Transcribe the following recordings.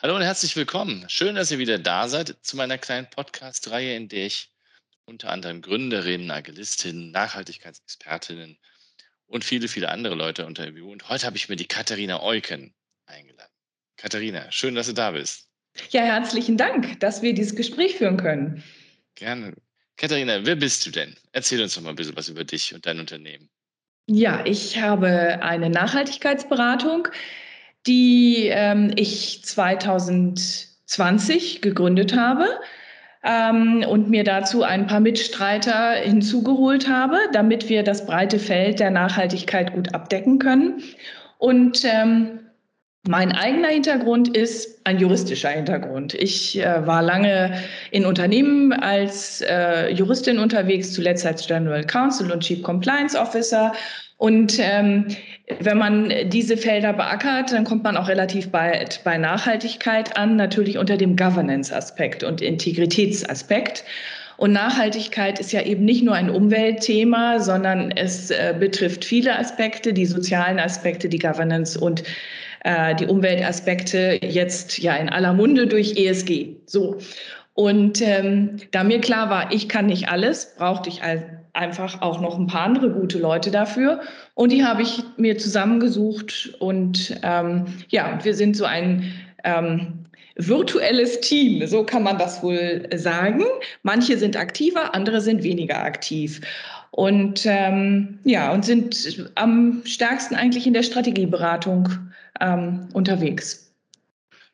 Hallo und herzlich willkommen. Schön, dass ihr wieder da seid zu meiner kleinen Podcast-Reihe, in der ich unter anderem Gründerinnen, Agilistinnen, Nachhaltigkeitsexpertinnen und viele, viele andere Leute interviewe. Und heute habe ich mir die Katharina Euken eingeladen. Katharina, schön, dass du da bist. Ja, herzlichen Dank, dass wir dieses Gespräch führen können. Gerne. Katharina, wer bist du denn? Erzähl uns doch mal ein bisschen was über dich und dein Unternehmen. Ja, ich habe eine Nachhaltigkeitsberatung die ähm, ich 2020 gegründet habe ähm, und mir dazu ein paar Mitstreiter hinzugeholt habe, damit wir das breite Feld der Nachhaltigkeit gut abdecken können. Und ähm, mein eigener Hintergrund ist ein juristischer Hintergrund. Ich äh, war lange in Unternehmen als äh, Juristin unterwegs, zuletzt als General Counsel und Chief Compliance Officer und ähm, wenn man diese Felder beackert, dann kommt man auch relativ bald bei Nachhaltigkeit an, natürlich unter dem Governance-Aspekt und Integritätsaspekt. Und Nachhaltigkeit ist ja eben nicht nur ein Umweltthema, sondern es äh, betrifft viele Aspekte, die sozialen Aspekte, die Governance und äh, die Umweltaspekte jetzt ja in aller Munde durch ESG. So. Und ähm, da mir klar war, ich kann nicht alles, brauchte ich einfach auch noch ein paar andere gute Leute dafür. Und die habe ich mir zusammengesucht. Und ähm, ja, wir sind so ein ähm, virtuelles Team, so kann man das wohl sagen. Manche sind aktiver, andere sind weniger aktiv. Und ähm, ja, und sind am stärksten eigentlich in der Strategieberatung ähm, unterwegs.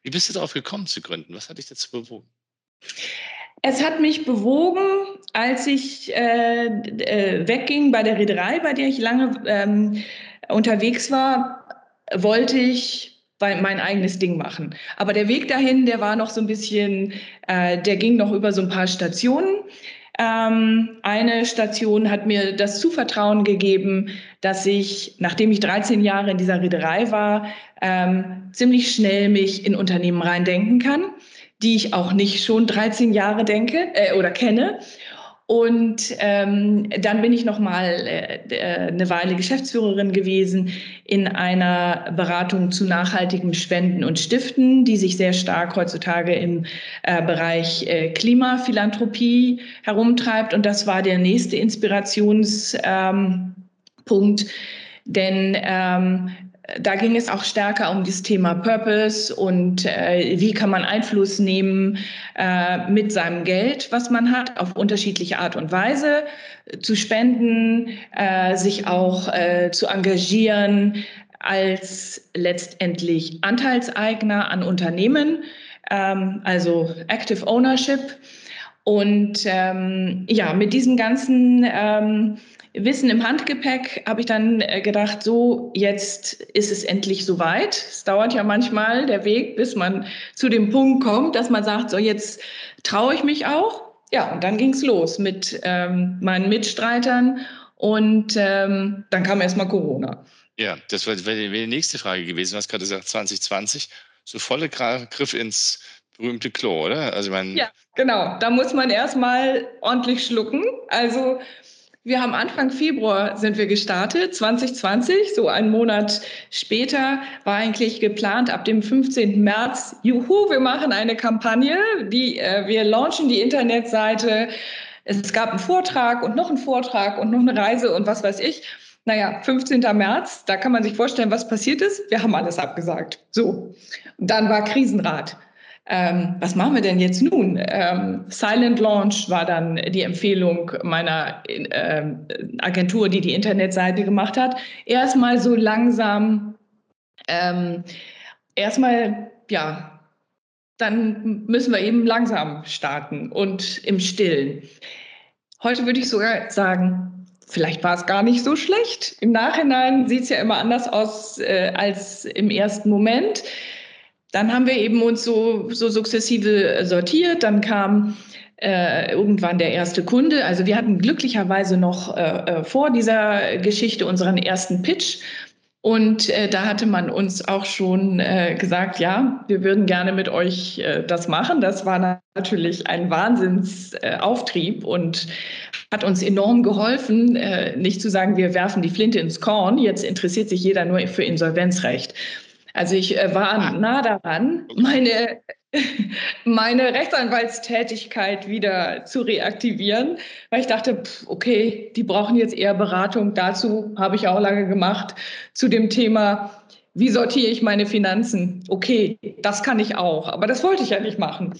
Wie bist du darauf gekommen zu gründen? Was hat dich dazu bewogen? Es hat mich bewogen, als ich äh, äh, wegging bei der Reederei, bei der ich lange ähm, unterwegs war, wollte ich mein eigenes Ding machen. Aber der Weg dahin, der war noch so ein bisschen, äh, der ging noch über so ein paar Stationen. Ähm, eine Station hat mir das Zuvertrauen gegeben, dass ich, nachdem ich 13 Jahre in dieser Reederei war, ähm, ziemlich schnell mich in Unternehmen reindenken kann die ich auch nicht schon 13 Jahre denke äh, oder kenne. Und ähm, dann bin ich noch mal äh, äh, eine Weile Geschäftsführerin gewesen in einer Beratung zu nachhaltigem Spenden und Stiften, die sich sehr stark heutzutage im äh, Bereich äh, Klimaphilanthropie herumtreibt. Und das war der nächste Inspirationspunkt. Ähm, denn ähm, da ging es auch stärker um das Thema Purpose und äh, wie kann man Einfluss nehmen äh, mit seinem Geld, was man hat, auf unterschiedliche Art und Weise äh, zu spenden, äh, sich auch äh, zu engagieren als letztendlich Anteilseigner an Unternehmen, ähm, also Active Ownership. Und ähm, ja, mit diesen ganzen ähm, Wissen im Handgepäck habe ich dann äh, gedacht, so jetzt ist es endlich soweit. Es dauert ja manchmal der Weg, bis man zu dem Punkt kommt, dass man sagt, so jetzt traue ich mich auch. Ja, und dann ging es los mit ähm, meinen Mitstreitern und ähm, dann kam erstmal Corona. Ja, das wäre die nächste Frage gewesen. Du hast gerade gesagt, 2020, so volle Griff ins berühmte Klo, oder? Also mein ja, genau. Da muss man erstmal ordentlich schlucken. Also wir haben Anfang Februar sind wir gestartet, 2020. So einen Monat später war eigentlich geplant, ab dem 15. März, juhu, wir machen eine Kampagne, die, äh, wir launchen die Internetseite. Es gab einen Vortrag und noch einen Vortrag und noch eine Reise und was weiß ich. Naja, 15. März, da kann man sich vorstellen, was passiert ist. Wir haben alles abgesagt. So. Dann war Krisenrat ähm, was machen wir denn jetzt nun? Ähm, Silent Launch war dann die Empfehlung meiner äh, Agentur, die die Internetseite gemacht hat. Erstmal so langsam, ähm, erstmal, ja, dann müssen wir eben langsam starten und im Stillen. Heute würde ich sogar sagen, vielleicht war es gar nicht so schlecht. Im Nachhinein sieht es ja immer anders aus äh, als im ersten Moment. Dann haben wir eben uns so, so sukzessive sortiert. Dann kam äh, irgendwann der erste Kunde. Also wir hatten glücklicherweise noch äh, äh vor dieser Geschichte unseren ersten Pitch. Und äh, da hatte man uns auch schon äh, gesagt, ja, wir würden gerne mit euch äh, das machen. Das war natürlich ein Wahnsinnsauftrieb äh, und hat uns enorm geholfen, äh, nicht zu sagen, wir werfen die Flinte ins Korn, jetzt interessiert sich jeder nur für Insolvenzrecht. Also ich äh, war ah. nah daran, meine meine Rechtsanwaltstätigkeit wieder zu reaktivieren, weil ich dachte, okay, die brauchen jetzt eher Beratung. Dazu habe ich auch lange gemacht zu dem Thema, wie sortiere ich meine Finanzen? Okay, das kann ich auch, aber das wollte ich ja nicht machen.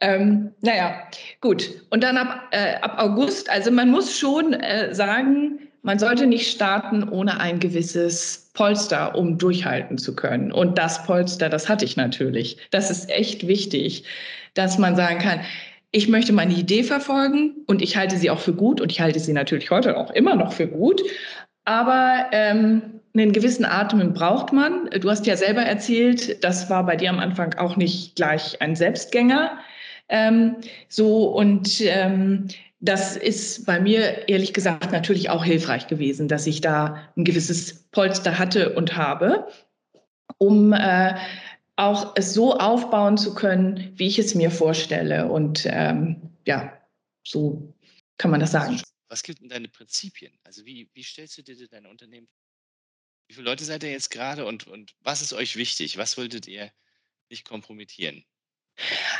Ähm, naja, gut. Und dann ab, äh, ab August, also man muss schon äh, sagen, man sollte nicht starten ohne ein gewisses Polster, um durchhalten zu können. Und das Polster, das hatte ich natürlich. Das ist echt wichtig, dass man sagen kann, ich möchte meine Idee verfolgen und ich halte sie auch für gut und ich halte sie natürlich heute auch immer noch für gut. Aber ähm, einen gewissen Atem braucht man. Du hast ja selber erzählt, das war bei dir am Anfang auch nicht gleich ein Selbstgänger. Ähm, so und ähm, das ist bei mir ehrlich gesagt natürlich auch hilfreich gewesen, dass ich da ein gewisses Polster hatte und habe, um äh, auch es so aufbauen zu können, wie ich es mir vorstelle. Und ähm, ja, so kann man das sagen. Was gibt denn deine Prinzipien? Also wie, wie stellst du dir dein Unternehmen? Wie viele Leute seid ihr jetzt gerade und, und was ist euch wichtig? Was wolltet ihr nicht kompromittieren?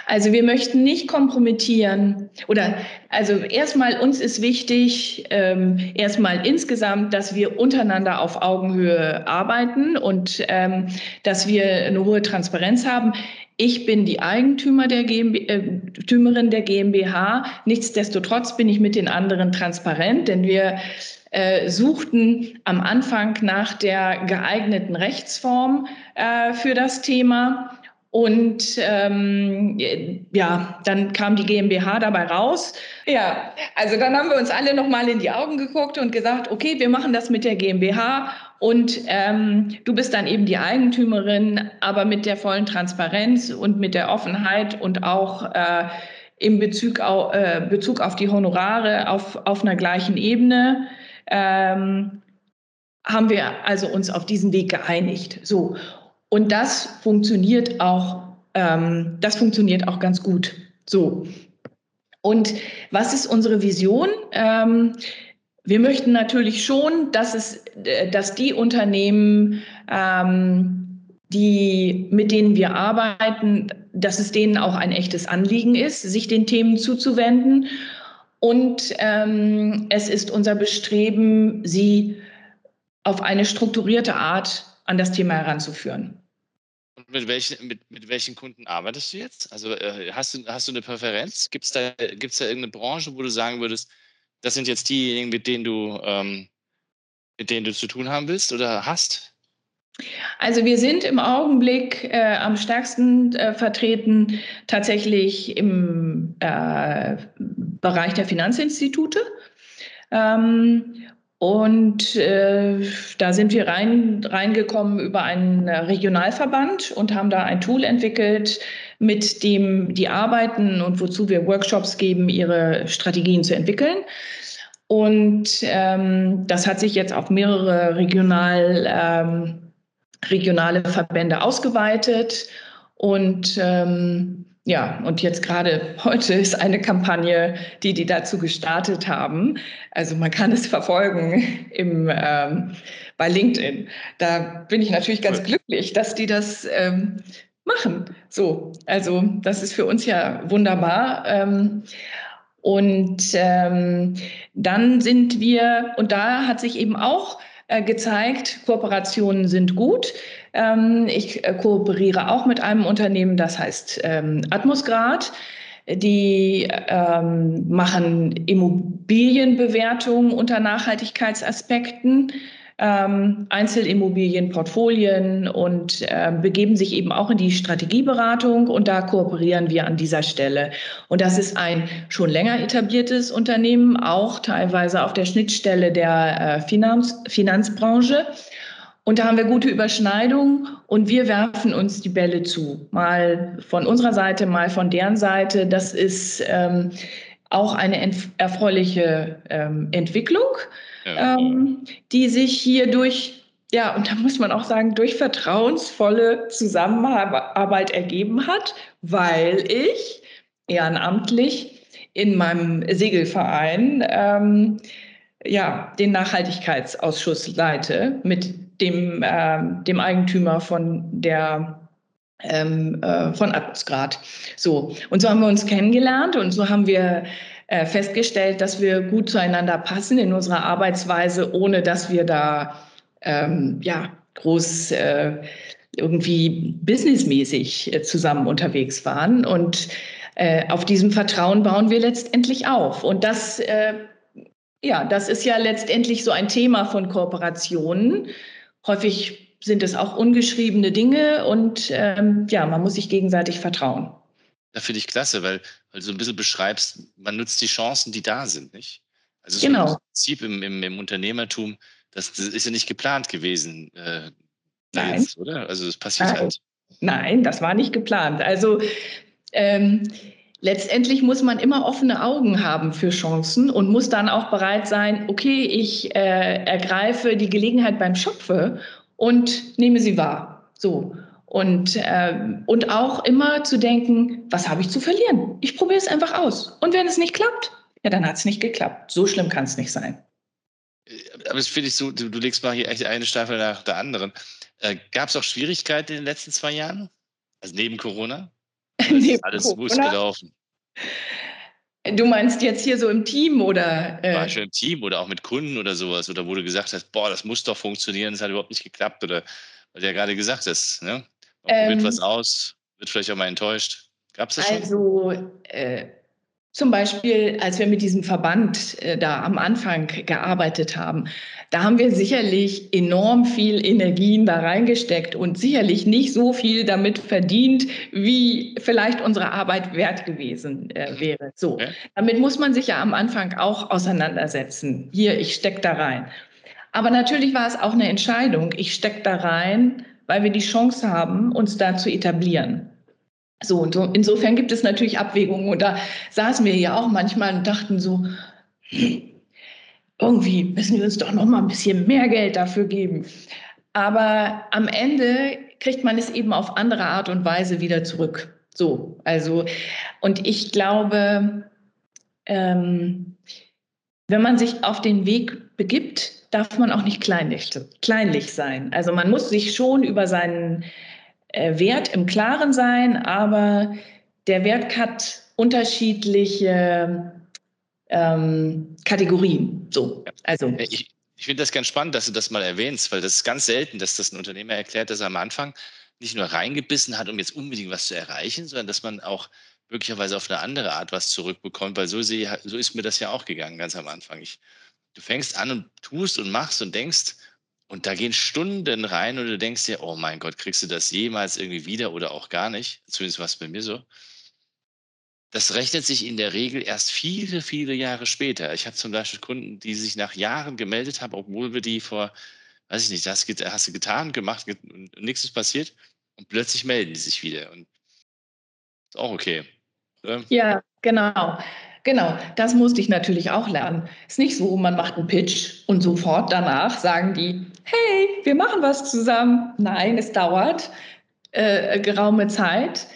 Also wir möchten nicht kompromittieren oder also erstmal uns ist wichtig, ähm, erstmal insgesamt, dass wir untereinander auf Augenhöhe arbeiten und ähm, dass wir eine hohe Transparenz haben. Ich bin die Eigentümer der Eigentümerin äh, der GmbH. Nichtsdestotrotz bin ich mit den anderen transparent, denn wir äh, suchten am Anfang nach der geeigneten Rechtsform äh, für das Thema und ähm, ja, dann kam die GmbH dabei raus. Ja, also dann haben wir uns alle nochmal in die Augen geguckt und gesagt, okay, wir machen das mit der GmbH und ähm, du bist dann eben die Eigentümerin, aber mit der vollen Transparenz und mit der Offenheit und auch äh, im Bezug auf, äh, Bezug auf die Honorare auf, auf einer gleichen Ebene. Ähm, haben wir also uns auf diesen Weg geeinigt. So. Und das funktioniert auch, ähm, das funktioniert auch ganz gut. So. Und was ist unsere Vision? Ähm, wir möchten natürlich schon, dass es, äh, dass die Unternehmen, ähm, die, mit denen wir arbeiten, dass es denen auch ein echtes Anliegen ist, sich den Themen zuzuwenden. Und ähm, es ist unser Bestreben, sie auf eine strukturierte Art an das Thema heranzuführen. Und mit welchen, mit, mit welchen Kunden arbeitest du jetzt? Also äh, hast, du, hast du eine Präferenz? Gibt es da, gibt's da irgendeine Branche, wo du sagen würdest, das sind jetzt diejenigen, mit denen du, ähm, mit denen du zu tun haben willst oder hast? Also wir sind im Augenblick äh, am stärksten äh, vertreten tatsächlich im äh, Bereich der Finanzinstitute. Ähm, und äh, da sind wir rein, reingekommen über einen Regionalverband und haben da ein Tool entwickelt, mit dem die arbeiten und wozu wir Workshops geben, ihre Strategien zu entwickeln. Und ähm, das hat sich jetzt auf mehrere regional, ähm, regionale Verbände ausgeweitet. Und ähm, ja, und jetzt gerade heute ist eine Kampagne, die die dazu gestartet haben. Also man kann es verfolgen im, ähm, bei LinkedIn. Da bin ich natürlich ganz glücklich, dass die das ähm, machen. So, also das ist für uns ja wunderbar. Ähm, und ähm, dann sind wir, und da hat sich eben auch gezeigt, Kooperationen sind gut. Ähm, ich äh, kooperiere auch mit einem Unternehmen, das heißt ähm, Atmosgrad. Die ähm, machen Immobilienbewertungen unter Nachhaltigkeitsaspekten. Ähm, Einzelimmobilienportfolien und äh, begeben sich eben auch in die Strategieberatung und da kooperieren wir an dieser Stelle. Und das ist ein schon länger etabliertes Unternehmen, auch teilweise auf der Schnittstelle der äh, Finanz Finanzbranche. Und da haben wir gute Überschneidungen und wir werfen uns die Bälle zu. Mal von unserer Seite, mal von deren Seite. Das ist ähm, auch eine erfreuliche ähm, Entwicklung ähm, die sich hier durch, ja, und da muss man auch sagen, durch vertrauensvolle Zusammenarbeit ergeben hat, weil ich ehrenamtlich in meinem Segelverein ähm, ja, den Nachhaltigkeitsausschuss leite mit dem, ähm, dem Eigentümer von der ähm, äh, von Atmosgrad. So, und so haben wir uns kennengelernt und so haben wir äh, festgestellt, dass wir gut zueinander passen in unserer Arbeitsweise, ohne dass wir da ähm, ja, groß äh, irgendwie businessmäßig äh, zusammen unterwegs waren. Und äh, auf diesem Vertrauen bauen wir letztendlich auf. Und das, ja, das ist ja letztendlich so ein Thema von Kooperationen. Häufig sind es auch ungeschriebene Dinge und ähm, ja, man muss sich gegenseitig vertrauen. Da finde ich klasse, weil, weil du so ein bisschen beschreibst, man nutzt die Chancen, die da sind, nicht? Also genau. so ein Prinzip im, im, im Unternehmertum, das, das, ist ja nicht geplant gewesen. Äh, Nein. Jetzt, oder? Also das passiert Nein. halt. Nein, das war nicht geplant. Also ähm, letztendlich muss man immer offene Augen haben für Chancen und muss dann auch bereit sein, okay, ich äh, ergreife die Gelegenheit beim Schopfe und nehme sie wahr. So. Und, äh, und auch immer zu denken, was habe ich zu verlieren? Ich probiere es einfach aus. Und wenn es nicht klappt, ja, dann hat es nicht geklappt. So schlimm kann es nicht sein. Aber das finde ich so, du, du, legst mal hier echt eine Staffel nach der anderen. Äh, Gab es auch Schwierigkeiten in den letzten zwei Jahren? Also neben Corona? neben alles smooth gelaufen? Du meinst jetzt hier so im Team oder? Äh War schon im Team oder auch mit Kunden oder sowas? Oder wo du gesagt hast, boah, das muss doch funktionieren, das hat überhaupt nicht geklappt? Oder weil du ja gerade gesagt hast, ne? Man ähm, probiert was aus, wird vielleicht auch mal enttäuscht. Gab es das schon? Also äh, zum Beispiel, als wir mit diesem Verband äh, da am Anfang gearbeitet haben, da haben wir sicherlich enorm viel Energien da reingesteckt und sicherlich nicht so viel damit verdient, wie vielleicht unsere Arbeit wert gewesen äh, mhm. wäre. So, okay. damit muss man sich ja am Anfang auch auseinandersetzen. Hier, ich stecke da rein. Aber natürlich war es auch eine Entscheidung. Ich stecke da rein, weil wir die Chance haben, uns da zu etablieren. So, und so, insofern gibt es natürlich Abwägungen. Und da saßen wir ja auch manchmal und dachten so, irgendwie müssen wir uns doch noch mal ein bisschen mehr Geld dafür geben. Aber am Ende kriegt man es eben auf andere Art und Weise wieder zurück. So, also, und ich glaube, ähm, wenn man sich auf den Weg begibt, darf man auch nicht kleinlich, kleinlich sein. Also man muss sich schon über seinen äh, Wert im Klaren sein, aber der Wert hat unterschiedliche ähm, Kategorien. So, also. Ich, ich finde das ganz spannend, dass du das mal erwähnst, weil das ist ganz selten, dass das ein Unternehmer erklärt, dass er am Anfang nicht nur reingebissen hat, um jetzt unbedingt was zu erreichen, sondern dass man auch möglicherweise auf eine andere Art was zurückbekommt, weil so, sehe, so ist mir das ja auch gegangen, ganz am Anfang. Ich du fängst an und tust und machst und denkst, und da gehen Stunden rein und du denkst dir, oh mein Gott, kriegst du das jemals irgendwie wieder oder auch gar nicht? Zumindest war es bei mir so. Das rechnet sich in der Regel erst viele, viele Jahre später. Ich habe zum Beispiel Kunden, die sich nach Jahren gemeldet haben, obwohl wir die vor, weiß ich nicht, das hast du getan, gemacht und nichts ist passiert. Und plötzlich melden die sich wieder. Und ist auch okay. Oder? Ja, genau. Genau, das musste ich natürlich auch lernen. Ist nicht so, man macht einen Pitch und sofort danach sagen die, hey, wir machen was zusammen. Nein, es dauert äh, geraume Zeit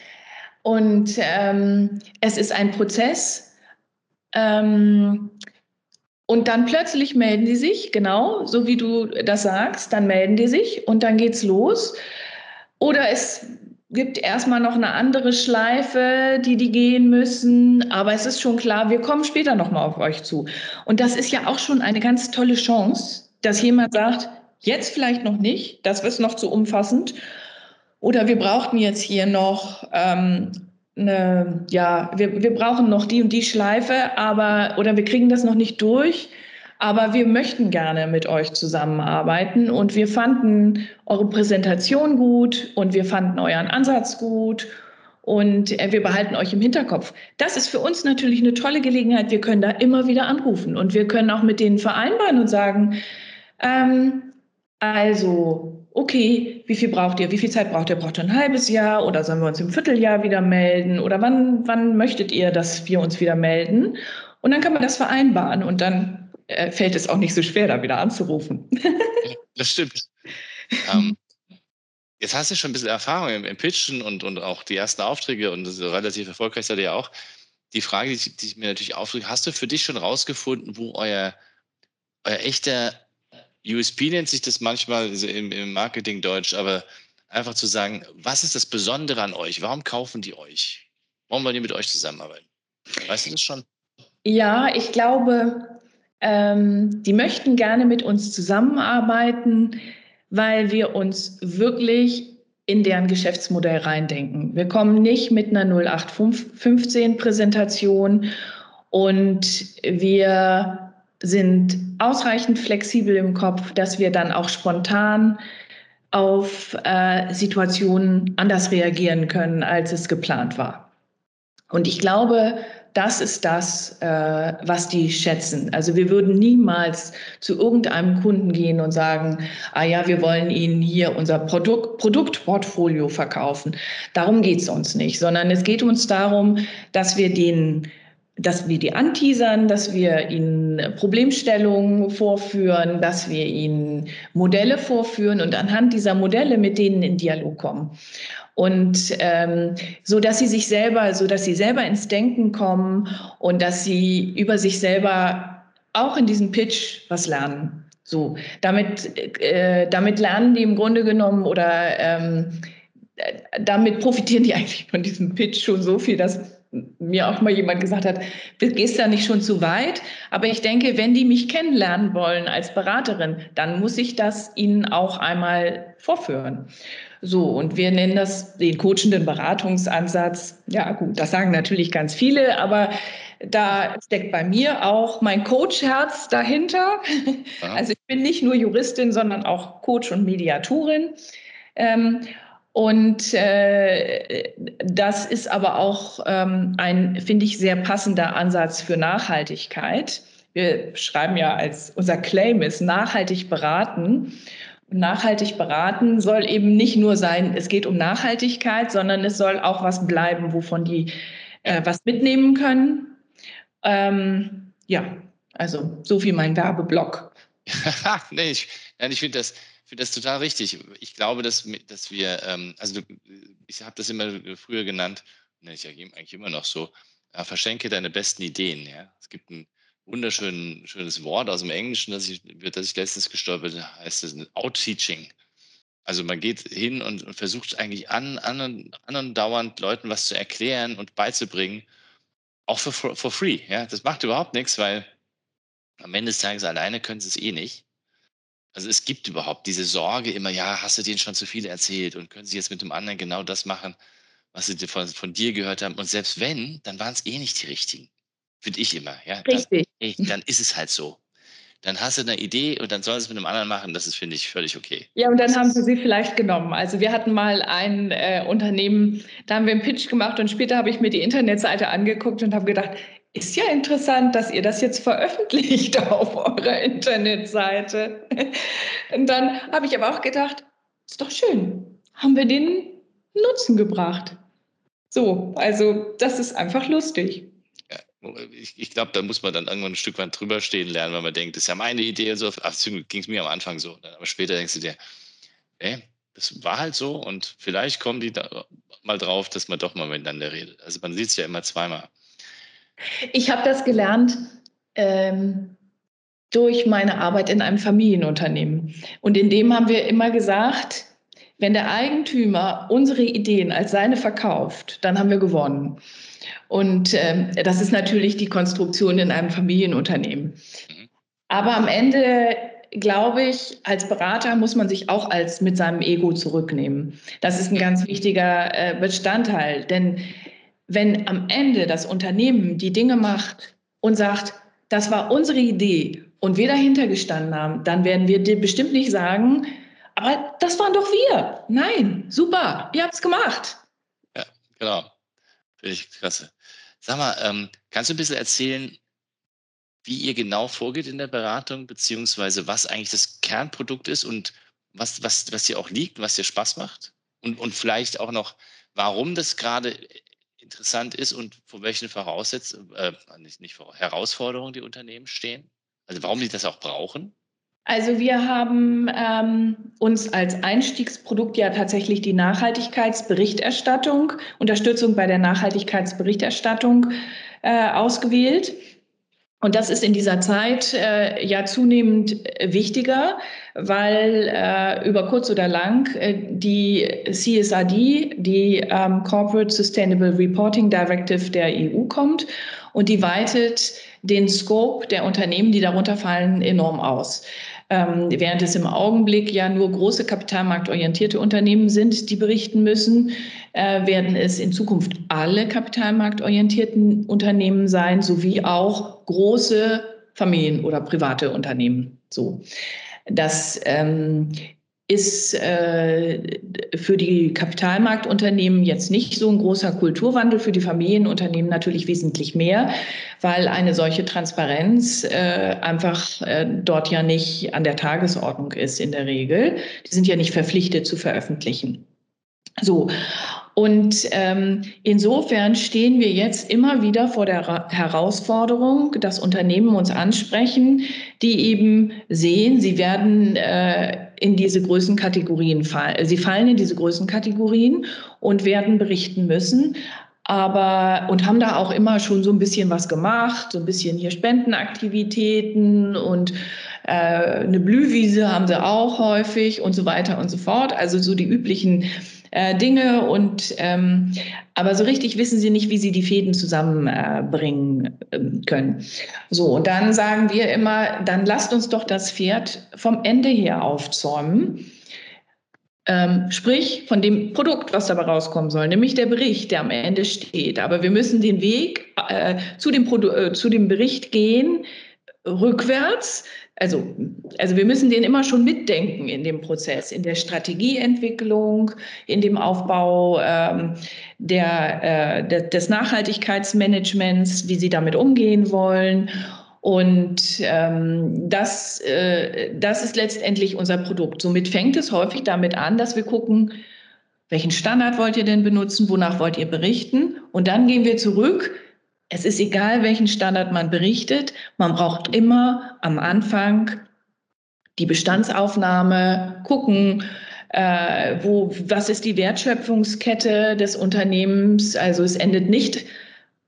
und ähm, es ist ein Prozess. Ähm, und dann plötzlich melden die sich, genau, so wie du das sagst, dann melden die sich und dann geht's los. Oder es gibt erstmal noch eine andere Schleife, die die gehen müssen. Aber es ist schon klar, wir kommen später nochmal auf euch zu. Und das ist ja auch schon eine ganz tolle Chance, dass jemand sagt, jetzt vielleicht noch nicht, das ist noch zu umfassend. Oder wir brauchten jetzt hier noch ähm, eine, ja, wir, wir brauchen noch die und die Schleife, aber, oder wir kriegen das noch nicht durch. Aber wir möchten gerne mit euch zusammenarbeiten und wir fanden eure Präsentation gut und wir fanden euren Ansatz gut und äh, wir behalten euch im Hinterkopf. Das ist für uns natürlich eine tolle Gelegenheit. Wir können da immer wieder anrufen und wir können auch mit denen vereinbaren und sagen, ähm, also, okay, wie viel braucht ihr? Wie viel Zeit braucht ihr? Braucht ihr ein halbes Jahr oder sollen wir uns im Vierteljahr wieder melden? Oder wann, wann möchtet ihr, dass wir uns wieder melden? Und dann kann man das vereinbaren und dann äh, fällt es auch nicht so schwer, da wieder anzurufen. das stimmt. ähm, jetzt hast du schon ein bisschen Erfahrung im, im, Pitchen und, und auch die ersten Aufträge und das ist relativ erfolgreich seid ihr ja auch. Die Frage, die, die ich mir natürlich aufregt, hast du für dich schon rausgefunden, wo euer, euer echter USP nennt sich das manchmal im, im Marketing-Deutsch, aber einfach zu sagen, was ist das Besondere an euch? Warum kaufen die euch? Warum wollen die mit euch zusammenarbeiten? Weißt du das schon? Ja, ich glaube, ähm, die möchten gerne mit uns zusammenarbeiten, weil wir uns wirklich in deren Geschäftsmodell reindenken. Wir kommen nicht mit einer 0815-Präsentation und wir sind ausreichend flexibel im Kopf, dass wir dann auch spontan auf äh, Situationen anders reagieren können, als es geplant war. Und ich glaube, das ist das, äh, was die schätzen. Also wir würden niemals zu irgendeinem Kunden gehen und sagen, ah ja, wir wollen Ihnen hier unser Produkt, Produktportfolio verkaufen. Darum geht es uns nicht, sondern es geht uns darum, dass wir den dass wir die anteasern, dass wir ihnen Problemstellungen vorführen, dass wir ihnen Modelle vorführen und anhand dieser Modelle mit denen in Dialog kommen. Und ähm, so dass sie sich selber, so dass sie selber ins Denken kommen und dass sie über sich selber auch in diesem Pitch was lernen. So, damit, äh, damit lernen die im Grunde genommen oder ähm, äh, damit profitieren die eigentlich von diesem Pitch schon so viel, dass mir auch mal jemand gesagt hat, gehst da nicht schon zu weit? Aber ich denke, wenn die mich kennenlernen wollen als Beraterin, dann muss ich das ihnen auch einmal vorführen. So, und wir nennen das den coachenden Beratungsansatz. Ja, gut, das sagen natürlich ganz viele, aber da steckt bei mir auch mein Coach-Herz dahinter. Ja. Also ich bin nicht nur Juristin, sondern auch Coach und Mediatorin. Ähm, und äh, das ist aber auch ähm, ein, finde ich, sehr passender Ansatz für Nachhaltigkeit. Wir schreiben ja als unser Claim ist nachhaltig beraten. Nachhaltig beraten soll eben nicht nur sein, es geht um Nachhaltigkeit, sondern es soll auch was bleiben, wovon die äh, was mitnehmen können. Ähm, ja, also so viel mein Werbeblock. nee, ich, ich finde das, finde das total richtig. Ich glaube, dass, dass wir, ähm, also ich habe das immer früher genannt, nenne ich ja eigentlich immer noch so, äh, verschenke deine besten Ideen. Ja? Es gibt ein wunderschönes Wort aus dem Englischen, das ich, das ich letztens gestolpert heißt es Outteaching. Also man geht hin und, und versucht eigentlich an, an, andauernd Leuten was zu erklären und beizubringen, auch for, for free. Ja? Das macht überhaupt nichts, weil am Ende des Tages alleine können sie es eh nicht. Also es gibt überhaupt diese Sorge immer, ja, hast du denen schon zu viel erzählt und können sie jetzt mit dem anderen genau das machen, was sie von, von dir gehört haben. Und selbst wenn, dann waren es eh nicht die richtigen. Finde ich immer. Ja? Richtig. Dann, ey, dann ist es halt so. Dann hast du eine Idee und dann soll es mit einem anderen machen. Das ist, finde ich, völlig okay. Ja, und dann haben sie sie vielleicht genommen. Also wir hatten mal ein äh, Unternehmen, da haben wir einen Pitch gemacht und später habe ich mir die Internetseite angeguckt und habe gedacht, ist ja interessant, dass ihr das jetzt veröffentlicht auf eurer Internetseite. Und dann habe ich aber auch gedacht, ist doch schön. Haben wir den Nutzen gebracht. So, also das ist einfach lustig. Ich, ich glaube, da muss man dann irgendwann ein Stück weit drüber stehen lernen, weil man denkt, das ist ja meine Idee und so. Ging es mir am Anfang so. Aber später denkst du dir, ey, das war halt so und vielleicht kommen die da mal drauf, dass man doch mal miteinander redet. Also man sieht es ja immer zweimal. Ich habe das gelernt ähm, durch meine Arbeit in einem Familienunternehmen. Und in dem haben wir immer gesagt, wenn der Eigentümer unsere Ideen als seine verkauft, dann haben wir gewonnen. Und ähm, das ist natürlich die Konstruktion in einem Familienunternehmen. Aber am Ende glaube ich, als Berater muss man sich auch als mit seinem Ego zurücknehmen. Das ist ein ganz wichtiger äh, Bestandteil, denn wenn am Ende das Unternehmen die Dinge macht und sagt, das war unsere Idee und wir dahinter gestanden haben, dann werden wir dir bestimmt nicht sagen, aber das waren doch wir. Nein, super, ihr habt es gemacht. Ja, genau. Finde ich klasse. Sag mal, ähm, kannst du ein bisschen erzählen, wie ihr genau vorgeht in der Beratung, beziehungsweise was eigentlich das Kernprodukt ist und was, was, was dir auch liegt, was dir Spaß macht? Und, und vielleicht auch noch, warum das gerade interessant ist und vor welchen Voraussetzungen, äh, nicht, vor Herausforderungen die Unternehmen stehen? Also warum die das auch brauchen? Also wir haben ähm, uns als Einstiegsprodukt ja tatsächlich die Nachhaltigkeitsberichterstattung, Unterstützung bei der Nachhaltigkeitsberichterstattung äh, ausgewählt. Und das ist in dieser Zeit äh, ja zunehmend wichtiger, weil äh, über kurz oder lang äh, die CSRD, die ähm, Corporate Sustainable Reporting Directive der EU kommt und die weitet den Scope der Unternehmen, die darunter fallen, enorm aus. Ähm, während es im Augenblick ja nur große kapitalmarktorientierte Unternehmen sind, die berichten müssen, äh, werden es in Zukunft alle kapitalmarktorientierten Unternehmen sein, sowie auch große Familien- oder private Unternehmen. So. Das ähm, ist äh, für die Kapitalmarktunternehmen jetzt nicht so ein großer Kulturwandel, für die Familienunternehmen natürlich wesentlich mehr, weil eine solche Transparenz äh, einfach äh, dort ja nicht an der Tagesordnung ist in der Regel. Die sind ja nicht verpflichtet zu veröffentlichen. So. Und ähm, insofern stehen wir jetzt immer wieder vor der Herausforderung, dass Unternehmen uns ansprechen, die eben sehen, sie werden äh, in diese Größenkategorien fallen. Sie fallen in diese Größenkategorien und werden berichten müssen. Aber und haben da auch immer schon so ein bisschen was gemacht, so ein bisschen hier Spendenaktivitäten und äh, eine Blühwiese haben sie auch häufig und so weiter und so fort. Also so die üblichen äh, Dinge und ähm, aber so richtig wissen sie nicht, wie sie die Fäden zusammenbringen äh, können. So, und dann sagen wir immer, dann lasst uns doch das Pferd vom Ende her aufzäumen. Ähm, sprich, von dem Produkt, was dabei rauskommen soll, nämlich der Bericht, der am Ende steht. Aber wir müssen den Weg äh, zu, dem äh, zu dem Bericht gehen, rückwärts, also, also wir müssen den immer schon mitdenken in dem Prozess, in der Strategieentwicklung, in dem Aufbau ähm, der, äh, de, des Nachhaltigkeitsmanagements, wie sie damit umgehen wollen. Und ähm, das, äh, das ist letztendlich unser Produkt. Somit fängt es häufig damit an, dass wir gucken, welchen Standard wollt ihr denn benutzen, wonach wollt ihr berichten? Und dann gehen wir zurück es ist egal, welchen Standard man berichtet, man braucht immer am Anfang die Bestandsaufnahme, gucken, äh, wo, was ist die Wertschöpfungskette des Unternehmens. Also es endet nicht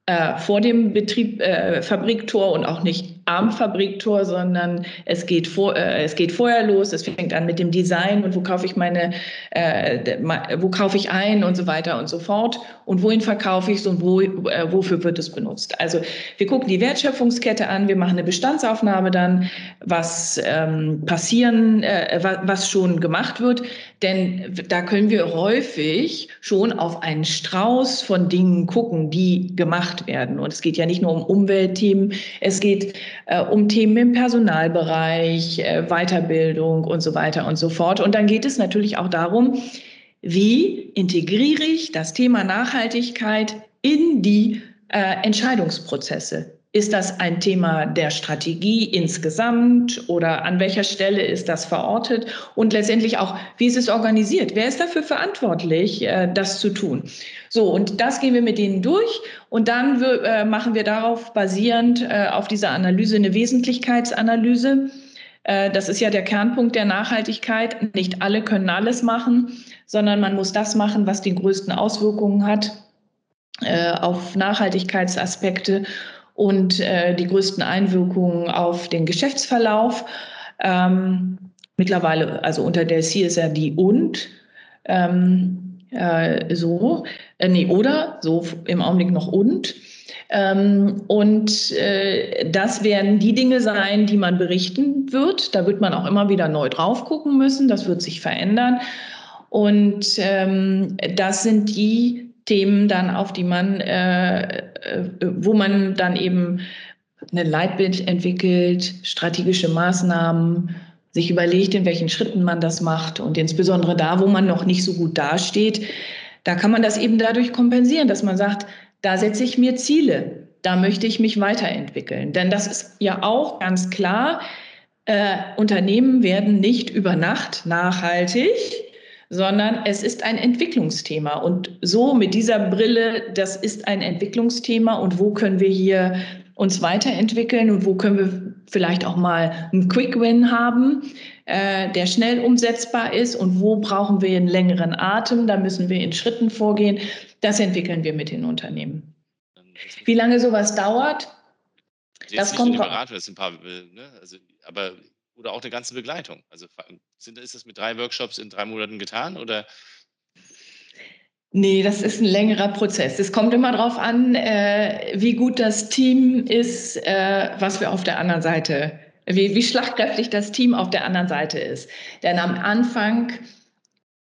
äh, vor dem Betrieb, äh, Fabriktor und auch nicht am Fabriktor, sondern es geht, vor, äh, es geht vorher los. Es fängt an mit dem Design und wo kaufe ich meine, äh, wo kaufe ich ein und so weiter und so fort. Und wohin verkaufe ich es und wo, äh, wofür wird es benutzt? Also wir gucken die Wertschöpfungskette an, wir machen eine Bestandsaufnahme dann, was ähm, passieren, äh, was schon gemacht wird. Denn da können wir häufig schon auf einen Strauß von Dingen gucken, die gemacht werden. Und es geht ja nicht nur um Umweltthemen, es geht äh, um Themen im Personalbereich, äh, Weiterbildung und so weiter und so fort. Und dann geht es natürlich auch darum, wie integriere ich das Thema Nachhaltigkeit in die äh, Entscheidungsprozesse ist das ein Thema der Strategie insgesamt oder an welcher Stelle ist das verortet? Und letztendlich auch, wie ist es organisiert? Wer ist dafür verantwortlich, äh, das zu tun? So, und das gehen wir mit denen durch und dann äh, machen wir darauf basierend äh, auf dieser Analyse eine Wesentlichkeitsanalyse. Das ist ja der Kernpunkt der Nachhaltigkeit. Nicht alle können alles machen, sondern man muss das machen, was die größten Auswirkungen hat auf Nachhaltigkeitsaspekte und äh, die größten Einwirkungen auf den Geschäftsverlauf. Ähm, mittlerweile also unter der CSRD und ähm, äh, so, äh, nee, oder so im Augenblick noch und. Ähm, und äh, das werden die Dinge sein, die man berichten wird. Da wird man auch immer wieder neu drauf gucken müssen. Das wird sich verändern. Und ähm, das sind die Themen dann, auf die man, äh, äh, wo man dann eben ein Leitbild entwickelt, strategische Maßnahmen, sich überlegt, in welchen Schritten man das macht und insbesondere da, wo man noch nicht so gut dasteht, da kann man das eben dadurch kompensieren, dass man sagt, da setze ich mir Ziele, da möchte ich mich weiterentwickeln. Denn das ist ja auch ganz klar, äh, Unternehmen werden nicht über Nacht nachhaltig, sondern es ist ein Entwicklungsthema. Und so mit dieser Brille, das ist ein Entwicklungsthema und wo können wir hier uns weiterentwickeln und wo können wir vielleicht auch mal einen Quick Win haben, äh, der schnell umsetzbar ist und wo brauchen wir einen längeren Atem, da müssen wir in Schritten vorgehen. Das entwickeln wir mit den Unternehmen. Wie lange sowas dauert, das kommt Beratung, das sind ein paar, äh, ne? also, aber oder auch eine ganze Begleitung. Also sind, ist das mit drei Workshops in drei Monaten getan oder? Nee, das ist ein längerer Prozess. Es kommt immer darauf an, äh, wie gut das Team ist, äh, was wir auf der anderen Seite, wie, wie schlagkräftig das Team auf der anderen Seite ist. Denn am Anfang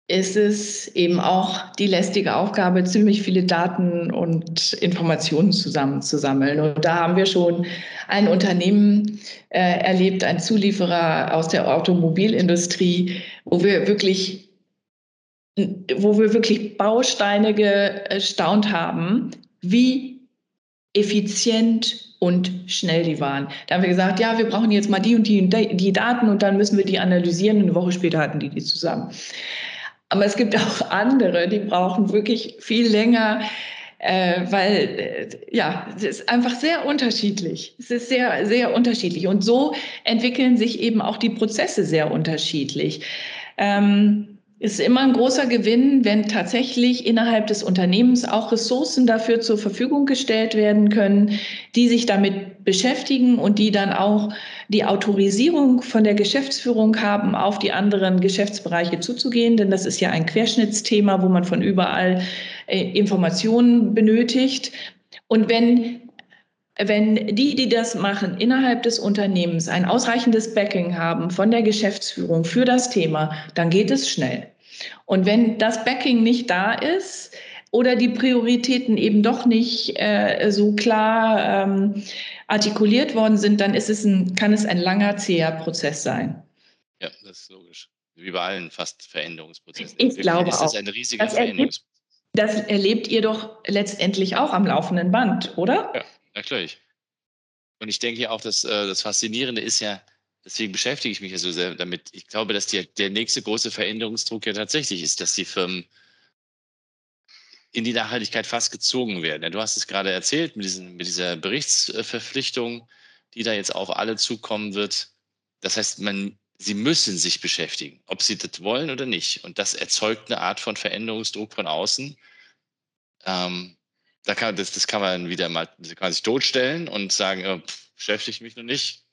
ist es eben auch die lästige Aufgabe, ziemlich viele Daten und Informationen zusammenzusammeln. Und da haben wir schon ein Unternehmen äh, erlebt, ein Zulieferer aus der Automobilindustrie, wo wir wirklich, wo wir wirklich Bausteine gestaunt haben, wie effizient und schnell die waren. Da haben wir gesagt, ja, wir brauchen jetzt mal die und die, die Daten und dann müssen wir die analysieren. Und eine Woche später hatten die die zusammen. Aber es gibt auch andere, die brauchen wirklich viel länger, äh, weil äh, ja, es ist einfach sehr unterschiedlich. Es ist sehr, sehr unterschiedlich. Und so entwickeln sich eben auch die Prozesse sehr unterschiedlich. Ähm, ist immer ein großer Gewinn, wenn tatsächlich innerhalb des Unternehmens auch Ressourcen dafür zur Verfügung gestellt werden können, die sich damit beschäftigen und die dann auch die Autorisierung von der Geschäftsführung haben, auf die anderen Geschäftsbereiche zuzugehen. Denn das ist ja ein Querschnittsthema, wo man von überall äh, Informationen benötigt. Und wenn wenn die, die das machen, innerhalb des Unternehmens ein ausreichendes Backing haben von der Geschäftsführung für das Thema, dann geht es schnell. Und wenn das Backing nicht da ist oder die Prioritäten eben doch nicht äh, so klar ähm, artikuliert worden sind, dann ist es ein, kann es ein langer, zäher Prozess sein. Ja, das ist logisch. Wie bei allen fast Veränderungsprozessen. Ich glaube ist das auch. ein riesiger das Veränderungsprozess. Das erlebt ihr doch letztendlich auch am laufenden Band, oder? Ja. Natürlich. Und ich denke ja auch, dass äh, das Faszinierende ist ja, deswegen beschäftige ich mich ja so sehr damit. Ich glaube, dass die, der nächste große Veränderungsdruck ja tatsächlich ist, dass die Firmen in die Nachhaltigkeit fast gezogen werden. du hast es gerade erzählt mit, diesen, mit dieser Berichtsverpflichtung, die da jetzt auf alle zukommen wird. Das heißt, man, sie müssen sich beschäftigen, ob sie das wollen oder nicht. Und das erzeugt eine Art von Veränderungsdruck von außen. Ähm, da kann, das, das kann man wieder mal, kann sich totstellen und sagen, äh, beschäftige mich noch nicht,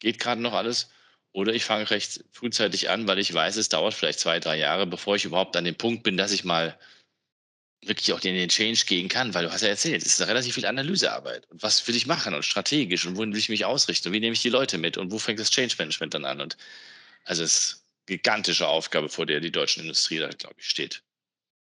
geht gerade noch alles. Oder ich fange recht frühzeitig an, weil ich weiß, es dauert vielleicht zwei, drei Jahre, bevor ich überhaupt an dem Punkt bin, dass ich mal wirklich auch in den Change gehen kann, weil du hast ja erzählt, es ist relativ viel Analysearbeit. Und was will ich machen und strategisch und wohin will ich mich ausrichten und wie nehme ich die Leute mit und wo fängt das Change Management dann an? Und also es ist eine gigantische Aufgabe, vor der die deutsche Industrie da, glaube ich, steht.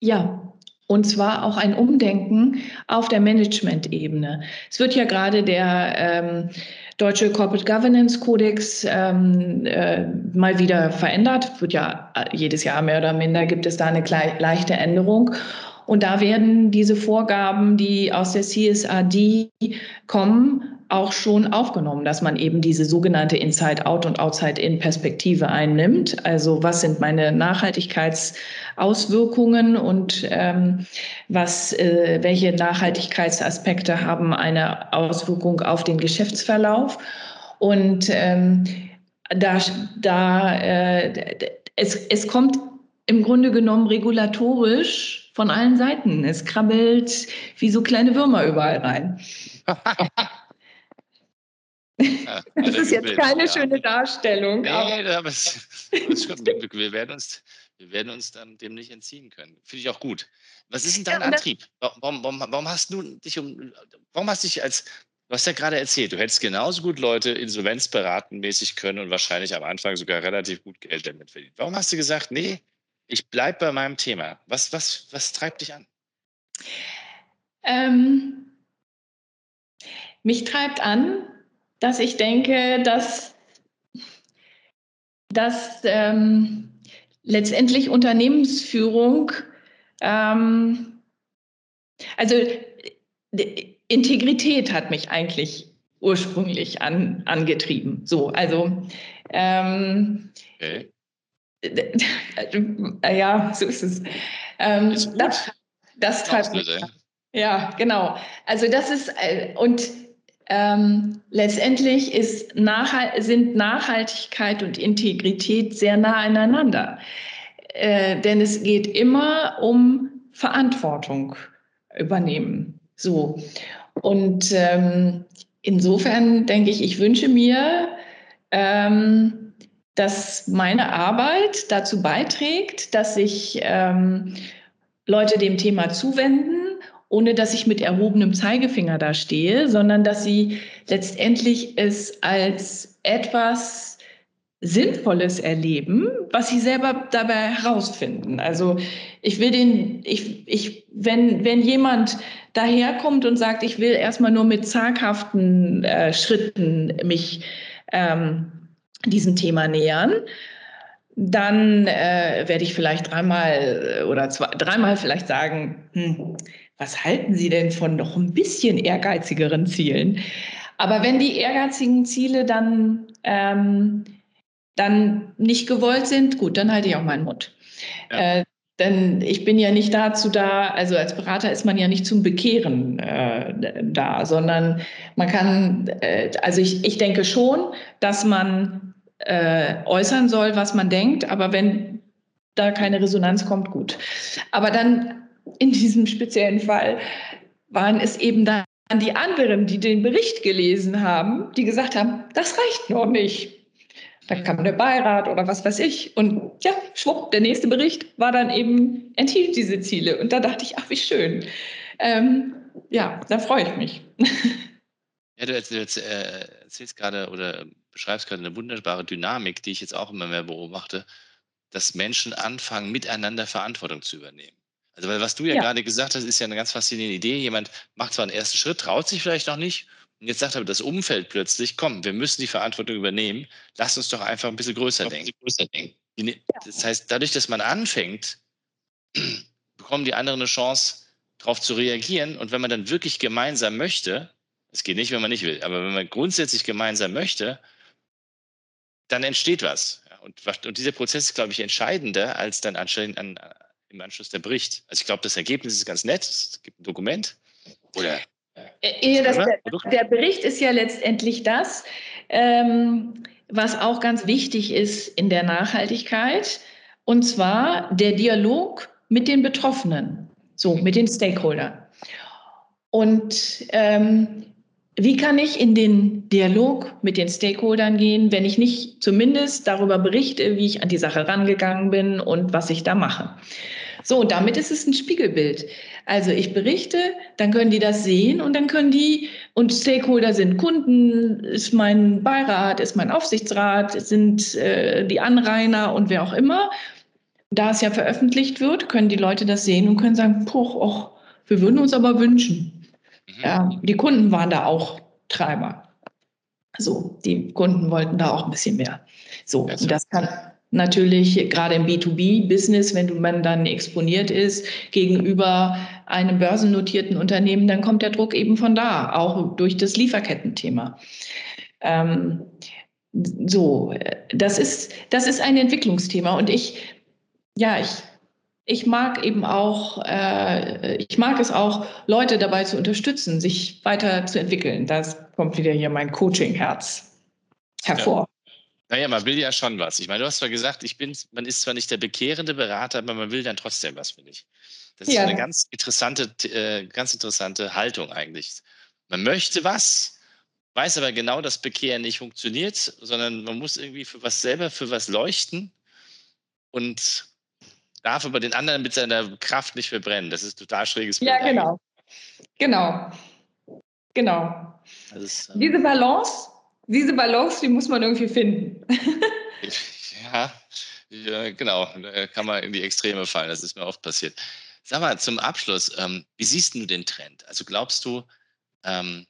Ja, und zwar auch ein Umdenken auf der Management-Ebene. Es wird ja gerade der ähm, deutsche Corporate Governance Kodex ähm, äh, mal wieder verändert. Wird ja äh, jedes Jahr mehr oder minder gibt es da eine leichte Änderung. Und da werden diese Vorgaben, die aus der CSRD kommen, auch schon aufgenommen, dass man eben diese sogenannte Inside-Out und Outside-In-Perspektive einnimmt. Also was sind meine Nachhaltigkeitsauswirkungen und ähm, was, äh, welche Nachhaltigkeitsaspekte haben eine Auswirkung auf den Geschäftsverlauf? Und ähm, da, da äh, es, es kommt im Grunde genommen regulatorisch von allen Seiten. Es krabbelt wie so kleine Würmer überall rein. das ist jetzt keine ja. schöne Darstellung. Nee, aber, aber es, wir, werden uns, wir werden uns dann dem nicht entziehen können. Finde ich auch gut. Was ist denn dein ja, Antrieb? Warum, warum, warum, hast du dich um, warum hast du dich als, du hast ja gerade erzählt, du hättest genauso gut Leute insolvenzberaten mäßig können und wahrscheinlich am Anfang sogar relativ gut Geld damit verdienen. Warum hast du gesagt, nee, ich bleibe bei meinem Thema? Was, was, was treibt dich an? Ähm, mich treibt an, dass ich denke, dass, dass ähm, letztendlich Unternehmensführung, ähm, also Integrität hat mich eigentlich ursprünglich an, angetrieben. So, also ähm, okay. Äh, ja, so ist es. Ähm, ist das, das treibt mich. Ja, genau. Also das ist äh, und ähm, letztendlich ist Nachhalt, sind Nachhaltigkeit und Integrität sehr nah aneinander. Äh, denn es geht immer um Verantwortung übernehmen. So. Und ähm, insofern denke ich, ich wünsche mir, ähm, dass meine Arbeit dazu beiträgt, dass sich ähm, Leute dem Thema zuwenden ohne dass ich mit erhobenem Zeigefinger da stehe, sondern dass sie letztendlich es als etwas Sinnvolles erleben, was sie selber dabei herausfinden. Also ich will den, ich, ich, wenn, wenn jemand daherkommt und sagt, ich will erstmal nur mit zaghaften äh, Schritten mich ähm, diesem Thema nähern, dann äh, werde ich vielleicht dreimal äh, oder zwei, dreimal vielleicht sagen, hm, was halten Sie denn von noch ein bisschen ehrgeizigeren Zielen? Aber wenn die ehrgeizigen Ziele dann, ähm, dann nicht gewollt sind, gut, dann halte ich auch meinen Mund. Ja. Äh, denn ich bin ja nicht dazu da, also als Berater ist man ja nicht zum Bekehren äh, da, sondern man kann, äh, also ich, ich denke schon, dass man äh, äußern soll, was man denkt, aber wenn da keine Resonanz kommt, gut. Aber dann in diesem speziellen Fall waren es eben dann die anderen, die den Bericht gelesen haben, die gesagt haben, das reicht noch nicht. Da kam der Beirat oder was weiß ich. Und ja, schwupp, der nächste Bericht war dann eben, enthielt diese Ziele. Und da dachte ich, ach, wie schön. Ähm, ja, da freue ich mich. Ja, du erzählst, äh, erzählst gerade oder beschreibst gerade eine wunderbare Dynamik, die ich jetzt auch immer mehr beobachte, dass Menschen anfangen, miteinander Verantwortung zu übernehmen. Also, weil was du ja, ja, gerade gesagt hast, ist ja eine ganz faszinierende Idee. Jemand macht zwar einen ersten Schritt, traut sich vielleicht noch nicht. Und jetzt sagt aber das Umfeld plötzlich, komm, wir müssen die Verantwortung übernehmen. Lass uns doch einfach ein bisschen größer denken. Größer denken. Ne, das heißt, dadurch, dass man anfängt, bekommen die anderen eine Chance, darauf zu reagieren. Und wenn man dann wirklich gemeinsam möchte, es geht nicht, wenn man nicht will, aber wenn man grundsätzlich gemeinsam möchte, dann entsteht was. Und, und dieser Prozess ist, glaube ich, entscheidender als dann anscheinend an, im Anschluss der Bericht. Also ich glaube, das Ergebnis ist ganz nett. Es gibt ein Dokument. Oder äh, das, der, der, Bericht ist ja letztendlich das, ähm, was auch ganz wichtig ist in der Nachhaltigkeit, und zwar der Dialog mit den Betroffenen, so mit den Stakeholdern. Und ähm, wie kann ich in den Dialog mit den Stakeholdern gehen, wenn ich nicht zumindest darüber berichte, wie ich an die Sache rangegangen bin und was ich da mache? So, und damit ist es ein Spiegelbild. Also ich berichte, dann können die das sehen und dann können die, und Stakeholder sind Kunden, ist mein Beirat, ist mein Aufsichtsrat, sind äh, die Anrainer und wer auch immer. Da es ja veröffentlicht wird, können die Leute das sehen und können sagen, puch, och, wir würden uns aber wünschen. Mhm. Ja, die Kunden waren da auch Treiber. So, die Kunden wollten da auch ein bisschen mehr. So, und das kann, natürlich gerade im B2B-Business, wenn man dann exponiert ist gegenüber einem börsennotierten Unternehmen, dann kommt der Druck eben von da, auch durch das Lieferkettenthema. Ähm, so, das ist, das ist ein Entwicklungsthema und ich, ja, ich, ich mag eben auch, äh, ich mag es auch, Leute dabei zu unterstützen, sich weiterzuentwickeln. Das kommt wieder hier mein Coaching-Herz hervor. Naja, man will ja schon was. Ich meine, du hast zwar gesagt, ich bin, man ist zwar nicht der bekehrende Berater, aber man will dann trotzdem was, finde ich. Das ja. ist eine ganz interessante, äh, ganz interessante Haltung eigentlich. Man möchte was, weiß aber genau, dass Bekehren nicht funktioniert, sondern man muss irgendwie für was selber, für was leuchten und darf aber den anderen mit seiner Kraft nicht verbrennen. Das ist total schräges Bild. Ja, genau. Genau. Genau. Ist, ähm, Diese Balance diese Balance, die muss man irgendwie finden. ja, ja, genau. Da kann man in die Extreme fallen. Das ist mir oft passiert. Sag mal, zum Abschluss, ähm, wie siehst du den Trend? Also glaubst du, ähm,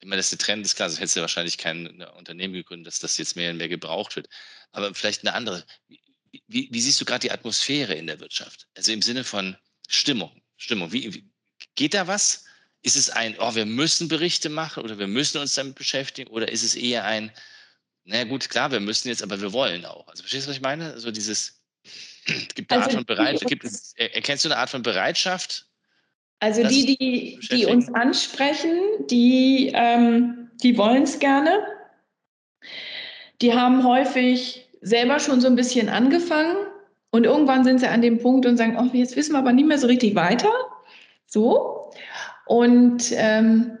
ich meine, das ist der Trend, ist klar, sonst hättest du wahrscheinlich kein ne, Unternehmen gegründet, dass das jetzt mehr und mehr gebraucht wird. Aber vielleicht eine andere. Wie, wie siehst du gerade die Atmosphäre in der Wirtschaft? Also im Sinne von Stimmung. Stimmung. Wie, wie, geht da was? Ist es ein, oh, wir müssen Berichte machen oder wir müssen uns damit beschäftigen? Oder ist es eher ein, na gut, klar, wir müssen jetzt, aber wir wollen auch. Also verstehst du, was ich meine? So also dieses, es gibt eine also, Art von Bereitschaft, gibt es, erkennst du eine Art von Bereitschaft? Also die, die, die uns ansprechen, die, ähm, die wollen es gerne. Die haben häufig selber schon so ein bisschen angefangen und irgendwann sind sie an dem Punkt und sagen, oh, jetzt wissen wir aber nicht mehr so richtig weiter. So. Und ähm,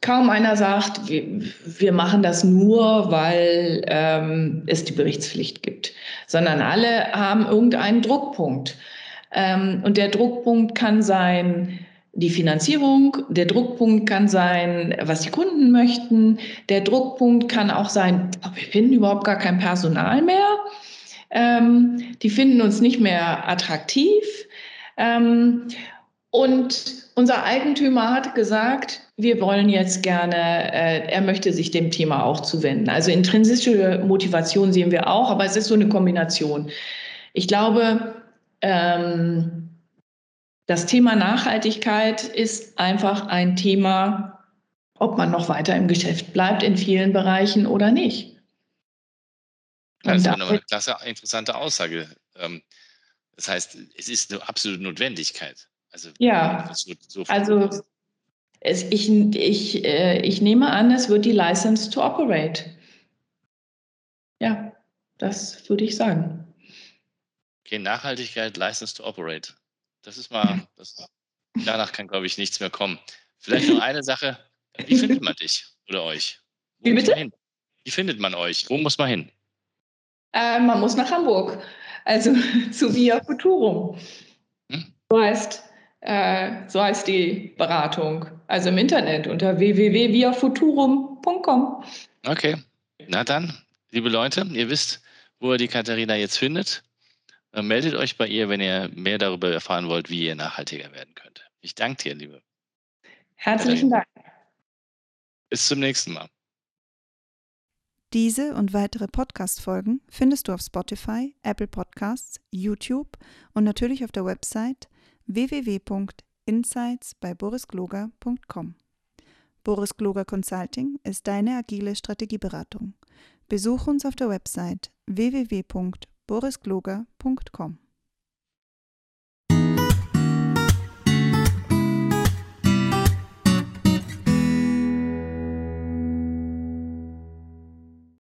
kaum einer sagt, wir, wir, machen das nur, weil ähm, es die Berichtspflicht gibt, sondern alle haben irgendeinen Druckpunkt. Ähm, und der Druckpunkt kann sein, die Finanzierung, der Druckpunkt kann sein, was die Kunden möchten, der Druckpunkt kann auch sein, oh, wir finden überhaupt gar kein Personal mehr, ähm, die finden uns nicht mehr attraktiv. Ähm, und unser Eigentümer hat gesagt, wir wollen jetzt gerne, äh, er möchte sich dem Thema auch zuwenden. Also intrinsische Motivation sehen wir auch, aber es ist so eine Kombination. Ich glaube, ähm, das Thema Nachhaltigkeit ist einfach ein Thema, ob man noch weiter im Geschäft bleibt in vielen Bereichen oder nicht. Das ist eine klasse, interessante Aussage. Ähm, das heißt, es ist eine absolute Notwendigkeit. Also, ja, so, so also es, ich, ich, äh, ich nehme an, es wird die License to Operate. Ja, das würde ich sagen. Okay, Nachhaltigkeit, License to Operate. Das ist mal, das, danach kann, glaube ich, nichts mehr kommen. Vielleicht noch eine Sache. Wie findet man dich oder euch? Wo Wie bitte? Wie findet man euch? Wo muss man hin? Äh, man muss nach Hamburg. Also zu Via Futurum. Hm? So, heißt, äh, so heißt die Beratung. Also im Internet unter www.viafuturum.com. Okay. Na dann, liebe Leute, ihr wisst, wo ihr die Katharina jetzt findet. Äh, meldet euch bei ihr, wenn ihr mehr darüber erfahren wollt, wie ihr nachhaltiger werden könnt. Ich danke dir, liebe. Herzlichen Dank. Bis zum nächsten Mal. Diese und weitere Podcast-Folgen findest du auf Spotify, Apple Podcasts, YouTube und natürlich auf der Website www.insights bei borisgloger.com. Boris Gloger Consulting ist deine agile Strategieberatung. Besuch uns auf der Website www.borisgloger.com borisgloger.com